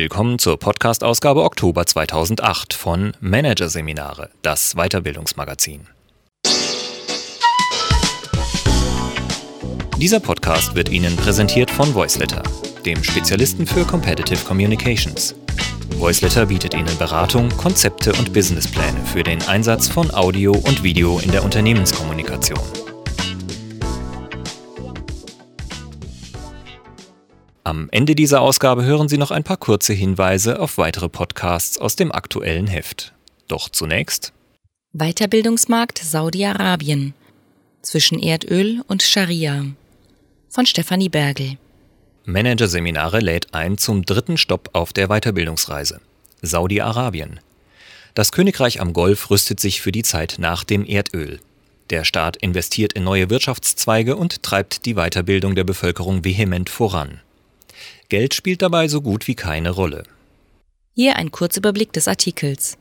Willkommen zur Podcast-Ausgabe Oktober 2008 von Managerseminare, das Weiterbildungsmagazin. Dieser Podcast wird Ihnen präsentiert von Voiceletter, dem Spezialisten für Competitive Communications. Voiceletter bietet Ihnen Beratung, Konzepte und Businesspläne für den Einsatz von Audio und Video in der Unternehmenskommunikation. Am Ende dieser Ausgabe hören Sie noch ein paar kurze Hinweise auf weitere Podcasts aus dem aktuellen Heft. Doch zunächst Weiterbildungsmarkt Saudi-Arabien zwischen Erdöl und Scharia von Stefanie Bergel. Managerseminare lädt ein zum dritten Stopp auf der Weiterbildungsreise. Saudi-Arabien. Das Königreich am Golf rüstet sich für die Zeit nach dem Erdöl. Der Staat investiert in neue Wirtschaftszweige und treibt die Weiterbildung der Bevölkerung vehement voran. Geld spielt dabei so gut wie keine Rolle. Hier ein Kurzüberblick des Artikels.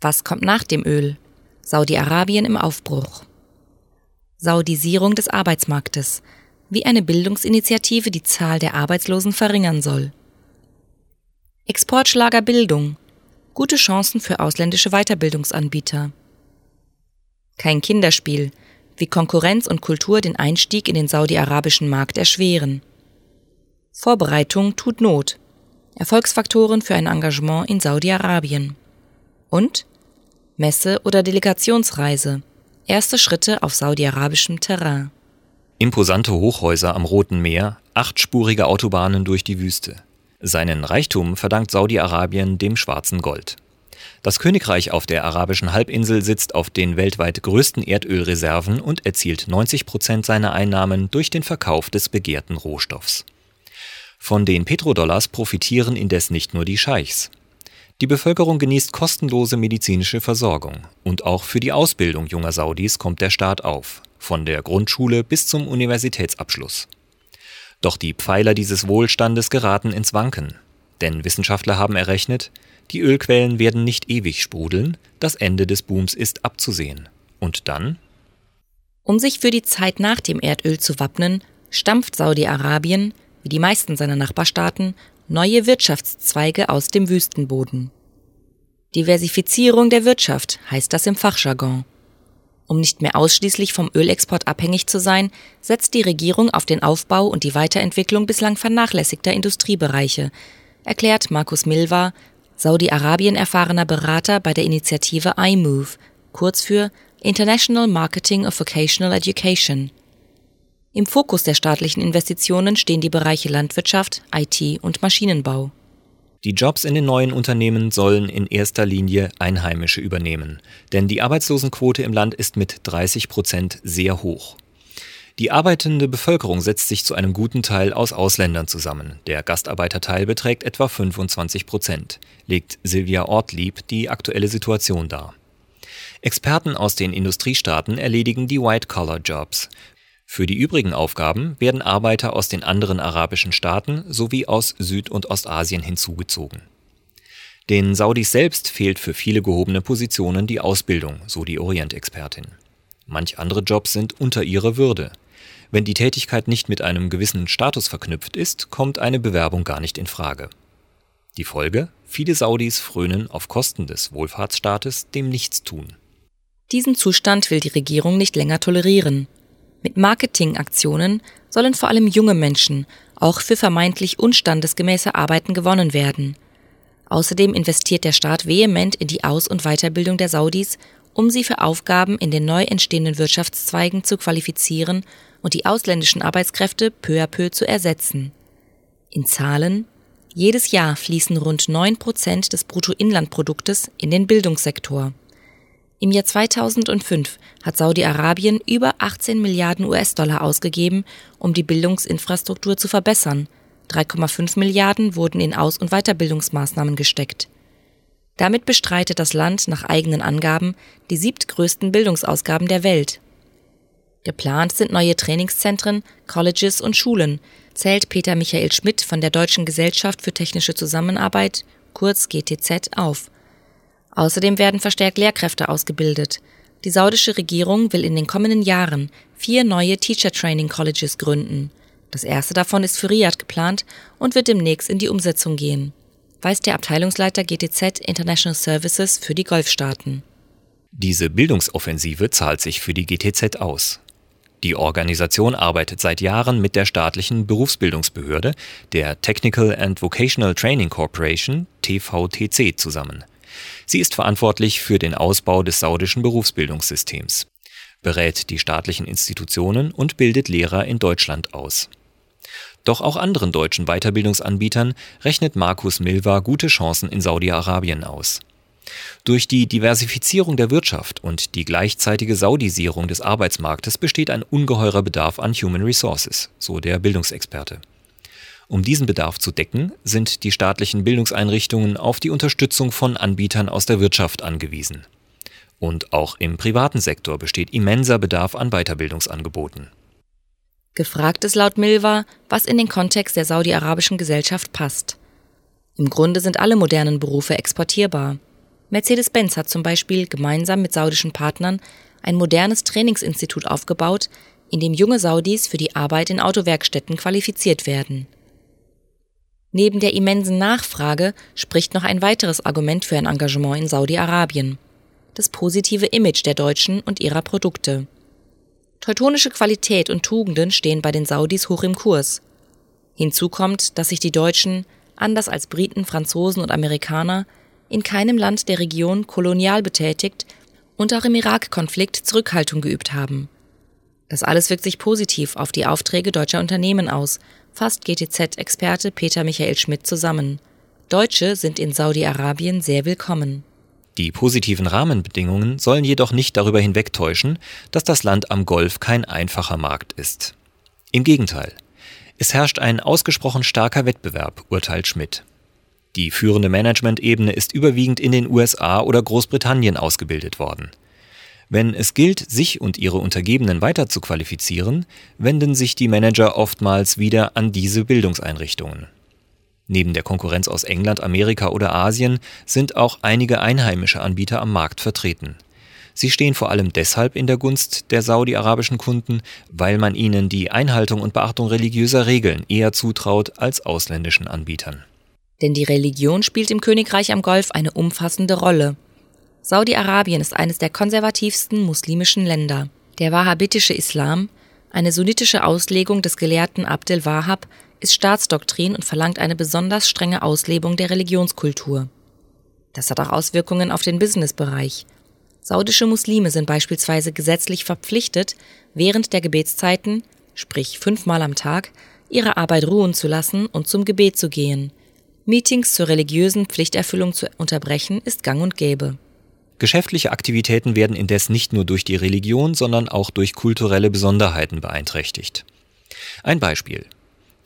Was kommt nach dem Öl? Saudi-Arabien im Aufbruch. Saudisierung des Arbeitsmarktes, wie eine Bildungsinitiative die Zahl der Arbeitslosen verringern soll. Exportschlager Bildung, gute Chancen für ausländische Weiterbildungsanbieter. Kein Kinderspiel, wie Konkurrenz und Kultur den Einstieg in den saudi-arabischen Markt erschweren. Vorbereitung tut Not. Erfolgsfaktoren für ein Engagement in Saudi-Arabien. Und Messe oder Delegationsreise. Erste Schritte auf saudi-arabischem Terrain. Imposante Hochhäuser am Roten Meer, achtspurige Autobahnen durch die Wüste. Seinen Reichtum verdankt Saudi-Arabien dem schwarzen Gold. Das Königreich auf der arabischen Halbinsel sitzt auf den weltweit größten Erdölreserven und erzielt 90 Prozent seiner Einnahmen durch den Verkauf des begehrten Rohstoffs. Von den Petrodollars profitieren indes nicht nur die Scheichs. Die Bevölkerung genießt kostenlose medizinische Versorgung und auch für die Ausbildung junger Saudis kommt der Staat auf, von der Grundschule bis zum Universitätsabschluss. Doch die Pfeiler dieses Wohlstandes geraten ins Wanken, denn Wissenschaftler haben errechnet, die Ölquellen werden nicht ewig sprudeln, das Ende des Booms ist abzusehen. Und dann? Um sich für die Zeit nach dem Erdöl zu wappnen, stampft Saudi-Arabien wie die meisten seiner Nachbarstaaten, neue Wirtschaftszweige aus dem Wüstenboden. Diversifizierung der Wirtschaft heißt das im Fachjargon. Um nicht mehr ausschließlich vom Ölexport abhängig zu sein, setzt die Regierung auf den Aufbau und die Weiterentwicklung bislang vernachlässigter Industriebereiche, erklärt Markus Milva, Saudi-Arabien erfahrener Berater bei der Initiative iMove, kurz für International Marketing of Vocational Education. Im Fokus der staatlichen Investitionen stehen die Bereiche Landwirtschaft, IT und Maschinenbau. Die Jobs in den neuen Unternehmen sollen in erster Linie Einheimische übernehmen, denn die Arbeitslosenquote im Land ist mit 30 Prozent sehr hoch. Die arbeitende Bevölkerung setzt sich zu einem guten Teil aus Ausländern zusammen. Der Gastarbeiterteil beträgt etwa 25 Prozent, legt Silvia Ortlieb die aktuelle Situation dar. Experten aus den Industriestaaten erledigen die White-Collar-Jobs, für die übrigen Aufgaben werden Arbeiter aus den anderen arabischen Staaten sowie aus Süd- und Ostasien hinzugezogen. Den Saudis selbst fehlt für viele gehobene Positionen die Ausbildung, so die Orientexpertin. Manch andere Jobs sind unter ihrer Würde. Wenn die Tätigkeit nicht mit einem gewissen Status verknüpft ist, kommt eine Bewerbung gar nicht in Frage. Die Folge? Viele Saudis frönen auf Kosten des Wohlfahrtsstaates dem Nichtstun. Diesen Zustand will die Regierung nicht länger tolerieren. Mit Marketingaktionen sollen vor allem junge Menschen auch für vermeintlich unstandesgemäße Arbeiten gewonnen werden. Außerdem investiert der Staat vehement in die Aus- und Weiterbildung der Saudis, um sie für Aufgaben in den neu entstehenden Wirtschaftszweigen zu qualifizieren und die ausländischen Arbeitskräfte peu à peu zu ersetzen. In Zahlen jedes Jahr fließen rund neun Prozent des Bruttoinlandproduktes in den Bildungssektor. Im Jahr 2005 hat Saudi-Arabien über 18 Milliarden US-Dollar ausgegeben, um die Bildungsinfrastruktur zu verbessern. 3,5 Milliarden wurden in Aus- und Weiterbildungsmaßnahmen gesteckt. Damit bestreitet das Land nach eigenen Angaben die siebtgrößten Bildungsausgaben der Welt. Geplant sind neue Trainingszentren, Colleges und Schulen, zählt Peter Michael Schmidt von der Deutschen Gesellschaft für technische Zusammenarbeit, kurz GTZ, auf. Außerdem werden verstärkt Lehrkräfte ausgebildet. Die saudische Regierung will in den kommenden Jahren vier neue Teacher Training Colleges gründen. Das erste davon ist für Riyadh geplant und wird demnächst in die Umsetzung gehen. weiß der Abteilungsleiter GTZ International Services für die Golfstaaten. Diese Bildungsoffensive zahlt sich für die GTZ aus. Die Organisation arbeitet seit Jahren mit der staatlichen Berufsbildungsbehörde, der Technical and Vocational Training Corporation TVTC zusammen. Sie ist verantwortlich für den Ausbau des saudischen Berufsbildungssystems, berät die staatlichen Institutionen und bildet Lehrer in Deutschland aus. Doch auch anderen deutschen Weiterbildungsanbietern rechnet Markus Milva gute Chancen in Saudi-Arabien aus. Durch die Diversifizierung der Wirtschaft und die gleichzeitige Saudisierung des Arbeitsmarktes besteht ein ungeheurer Bedarf an Human Resources, so der Bildungsexperte. Um diesen Bedarf zu decken, sind die staatlichen Bildungseinrichtungen auf die Unterstützung von Anbietern aus der Wirtschaft angewiesen. Und auch im privaten Sektor besteht immenser Bedarf an Weiterbildungsangeboten. Gefragt ist laut Milva, was in den Kontext der saudi-arabischen Gesellschaft passt. Im Grunde sind alle modernen Berufe exportierbar. Mercedes-Benz hat zum Beispiel gemeinsam mit saudischen Partnern ein modernes Trainingsinstitut aufgebaut, in dem junge Saudis für die Arbeit in Autowerkstätten qualifiziert werden. Neben der immensen Nachfrage spricht noch ein weiteres Argument für ein Engagement in Saudi-Arabien. Das positive Image der Deutschen und ihrer Produkte. Teutonische Qualität und Tugenden stehen bei den Saudis hoch im Kurs. Hinzu kommt, dass sich die Deutschen, anders als Briten, Franzosen und Amerikaner, in keinem Land der Region kolonial betätigt und auch im Irak-Konflikt Zurückhaltung geübt haben. Das alles wirkt sich positiv auf die Aufträge deutscher Unternehmen aus, fasst GTZ-Experte Peter Michael Schmidt zusammen. Deutsche sind in Saudi-Arabien sehr willkommen. Die positiven Rahmenbedingungen sollen jedoch nicht darüber hinwegtäuschen, dass das Land am Golf kein einfacher Markt ist. Im Gegenteil. Es herrscht ein ausgesprochen starker Wettbewerb, urteilt Schmidt. Die führende Management-Ebene ist überwiegend in den USA oder Großbritannien ausgebildet worden. Wenn es gilt, sich und ihre Untergebenen weiter zu qualifizieren, wenden sich die Manager oftmals wieder an diese Bildungseinrichtungen. Neben der Konkurrenz aus England, Amerika oder Asien sind auch einige einheimische Anbieter am Markt vertreten. Sie stehen vor allem deshalb in der Gunst der saudi-arabischen Kunden, weil man ihnen die Einhaltung und Beachtung religiöser Regeln eher zutraut als ausländischen Anbietern. Denn die Religion spielt im Königreich am Golf eine umfassende Rolle. Saudi-Arabien ist eines der konservativsten muslimischen Länder. Der wahhabitische Islam, eine sunnitische Auslegung des Gelehrten Abdel Wahhab, ist Staatsdoktrin und verlangt eine besonders strenge Auslebung der Religionskultur. Das hat auch Auswirkungen auf den Businessbereich. Saudische Muslime sind beispielsweise gesetzlich verpflichtet, während der Gebetszeiten, sprich fünfmal am Tag, ihre Arbeit ruhen zu lassen und zum Gebet zu gehen. Meetings zur religiösen Pflichterfüllung zu unterbrechen, ist gang und gäbe. Geschäftliche Aktivitäten werden indes nicht nur durch die Religion, sondern auch durch kulturelle Besonderheiten beeinträchtigt. Ein Beispiel.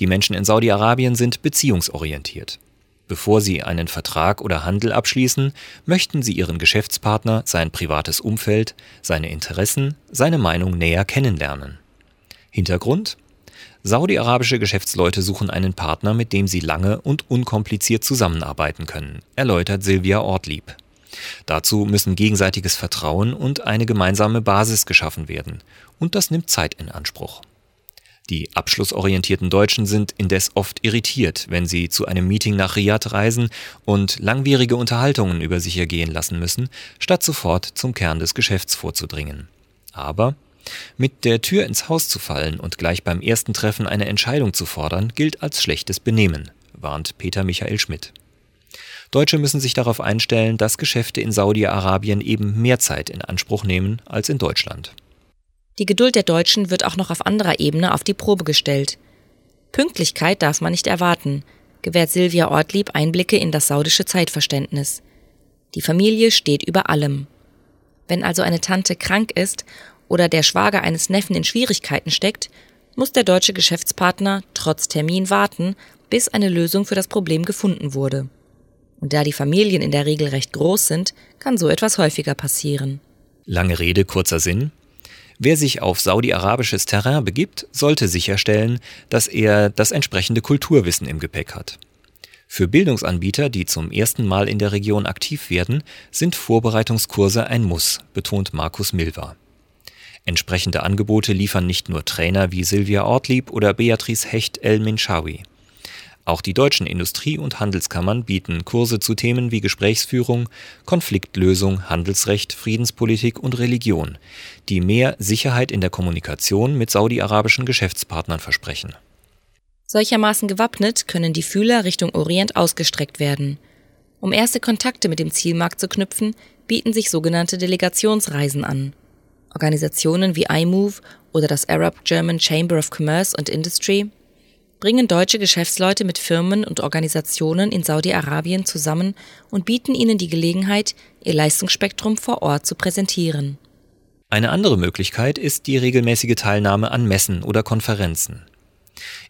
Die Menschen in Saudi-Arabien sind beziehungsorientiert. Bevor sie einen Vertrag oder Handel abschließen, möchten sie ihren Geschäftspartner, sein privates Umfeld, seine Interessen, seine Meinung näher kennenlernen. Hintergrund? Saudi-arabische Geschäftsleute suchen einen Partner, mit dem sie lange und unkompliziert zusammenarbeiten können, erläutert Silvia Ortlieb. Dazu müssen gegenseitiges Vertrauen und eine gemeinsame Basis geschaffen werden, und das nimmt Zeit in Anspruch. Die abschlussorientierten Deutschen sind indes oft irritiert, wenn sie zu einem Meeting nach Riyadh reisen und langwierige Unterhaltungen über sich ergehen lassen müssen, statt sofort zum Kern des Geschäfts vorzudringen. Aber mit der Tür ins Haus zu fallen und gleich beim ersten Treffen eine Entscheidung zu fordern, gilt als schlechtes Benehmen, warnt Peter Michael Schmidt. Deutsche müssen sich darauf einstellen, dass Geschäfte in Saudi-Arabien eben mehr Zeit in Anspruch nehmen als in Deutschland. Die Geduld der Deutschen wird auch noch auf anderer Ebene auf die Probe gestellt. Pünktlichkeit darf man nicht erwarten, gewährt Silvia Ortlieb Einblicke in das saudische Zeitverständnis. Die Familie steht über allem. Wenn also eine Tante krank ist oder der Schwager eines Neffen in Schwierigkeiten steckt, muss der deutsche Geschäftspartner trotz Termin warten, bis eine Lösung für das Problem gefunden wurde. Und da die Familien in der Regel recht groß sind, kann so etwas häufiger passieren. Lange Rede, kurzer Sinn. Wer sich auf saudi-arabisches Terrain begibt, sollte sicherstellen, dass er das entsprechende Kulturwissen im Gepäck hat. Für Bildungsanbieter, die zum ersten Mal in der Region aktiv werden, sind Vorbereitungskurse ein Muss, betont Markus Milva. Entsprechende Angebote liefern nicht nur Trainer wie Silvia Ortlieb oder Beatrice Hecht El Minshawi. Auch die deutschen Industrie- und Handelskammern bieten Kurse zu Themen wie Gesprächsführung, Konfliktlösung, Handelsrecht, Friedenspolitik und Religion, die mehr Sicherheit in der Kommunikation mit saudi-arabischen Geschäftspartnern versprechen. Solchermaßen gewappnet können die Fühler Richtung Orient ausgestreckt werden. Um erste Kontakte mit dem Zielmarkt zu knüpfen, bieten sich sogenannte Delegationsreisen an. Organisationen wie iMove oder das Arab German Chamber of Commerce and Industry bringen deutsche Geschäftsleute mit Firmen und Organisationen in Saudi-Arabien zusammen und bieten ihnen die Gelegenheit, ihr Leistungsspektrum vor Ort zu präsentieren. Eine andere Möglichkeit ist die regelmäßige Teilnahme an Messen oder Konferenzen.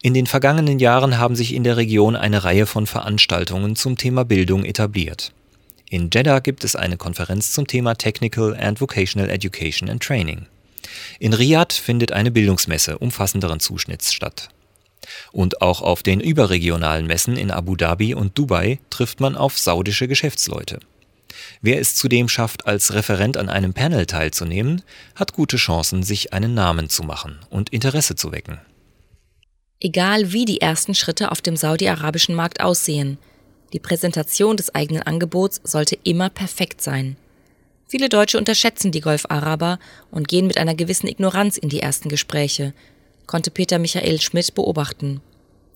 In den vergangenen Jahren haben sich in der Region eine Reihe von Veranstaltungen zum Thema Bildung etabliert. In Jeddah gibt es eine Konferenz zum Thema Technical and Vocational Education and Training. In Riyadh findet eine Bildungsmesse umfassenderen Zuschnitts statt. Und auch auf den überregionalen Messen in Abu Dhabi und Dubai trifft man auf saudische Geschäftsleute. Wer es zudem schafft, als Referent an einem Panel teilzunehmen, hat gute Chancen, sich einen Namen zu machen und Interesse zu wecken. Egal wie die ersten Schritte auf dem saudi-arabischen Markt aussehen, die Präsentation des eigenen Angebots sollte immer perfekt sein. Viele Deutsche unterschätzen die Golf-Araber und gehen mit einer gewissen Ignoranz in die ersten Gespräche, konnte Peter Michael Schmidt beobachten.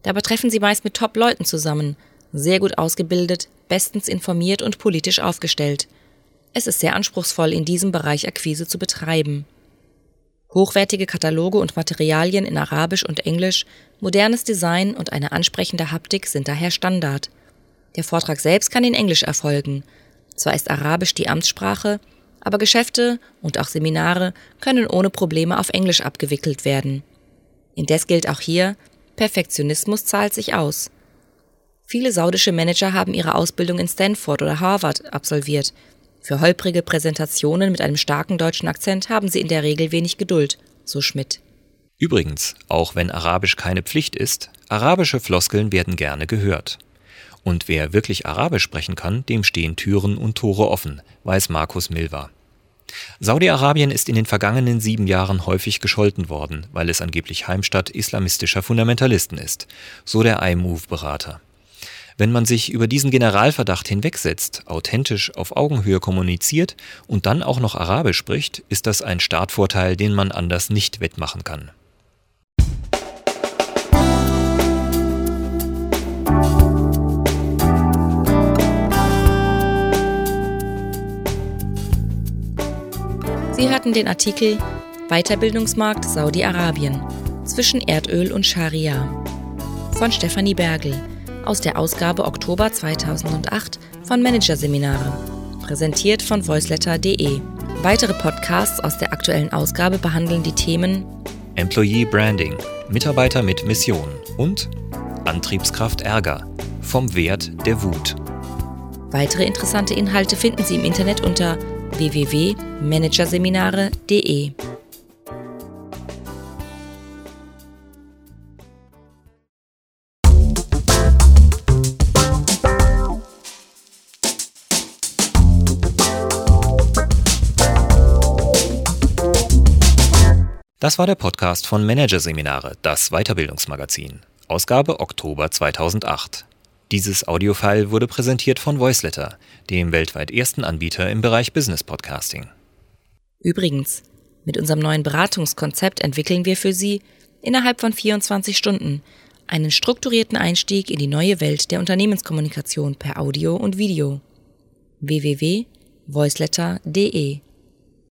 Dabei treffen sie meist mit Top-Leuten zusammen, sehr gut ausgebildet, bestens informiert und politisch aufgestellt. Es ist sehr anspruchsvoll, in diesem Bereich Akquise zu betreiben. Hochwertige Kataloge und Materialien in Arabisch und Englisch, modernes Design und eine ansprechende Haptik sind daher Standard. Der Vortrag selbst kann in Englisch erfolgen. Zwar ist Arabisch die Amtssprache, aber Geschäfte und auch Seminare können ohne Probleme auf Englisch abgewickelt werden. Indes gilt auch hier, Perfektionismus zahlt sich aus. Viele saudische Manager haben ihre Ausbildung in Stanford oder Harvard absolviert. Für holprige Präsentationen mit einem starken deutschen Akzent haben sie in der Regel wenig Geduld, so Schmidt. Übrigens, auch wenn Arabisch keine Pflicht ist, arabische Floskeln werden gerne gehört. Und wer wirklich Arabisch sprechen kann, dem stehen Türen und Tore offen, weiß Markus Milva. Saudi-Arabien ist in den vergangenen sieben Jahren häufig gescholten worden, weil es angeblich Heimstatt islamistischer Fundamentalisten ist, so der iMove-Berater. Wenn man sich über diesen Generalverdacht hinwegsetzt, authentisch auf Augenhöhe kommuniziert und dann auch noch Arabisch spricht, ist das ein Startvorteil, den man anders nicht wettmachen kann. Sie hatten den Artikel Weiterbildungsmarkt Saudi-Arabien zwischen Erdöl und Scharia von Stefanie Bergel aus der Ausgabe Oktober 2008 von Managerseminare, präsentiert von voiceletter.de. Weitere Podcasts aus der aktuellen Ausgabe behandeln die Themen Employee Branding, Mitarbeiter mit Mission und Antriebskraft Ärger, vom Wert der Wut. Weitere interessante Inhalte finden Sie im Internet unter www.managerseminare.de. Das war der Podcast von Managerseminare, das Weiterbildungsmagazin. Ausgabe Oktober 2008. Dieses Audiofile wurde präsentiert von Voiceletter, dem weltweit ersten Anbieter im Bereich Business Podcasting. Übrigens, mit unserem neuen Beratungskonzept entwickeln wir für Sie innerhalb von 24 Stunden einen strukturierten Einstieg in die neue Welt der Unternehmenskommunikation per Audio und Video. www.voiceletter.de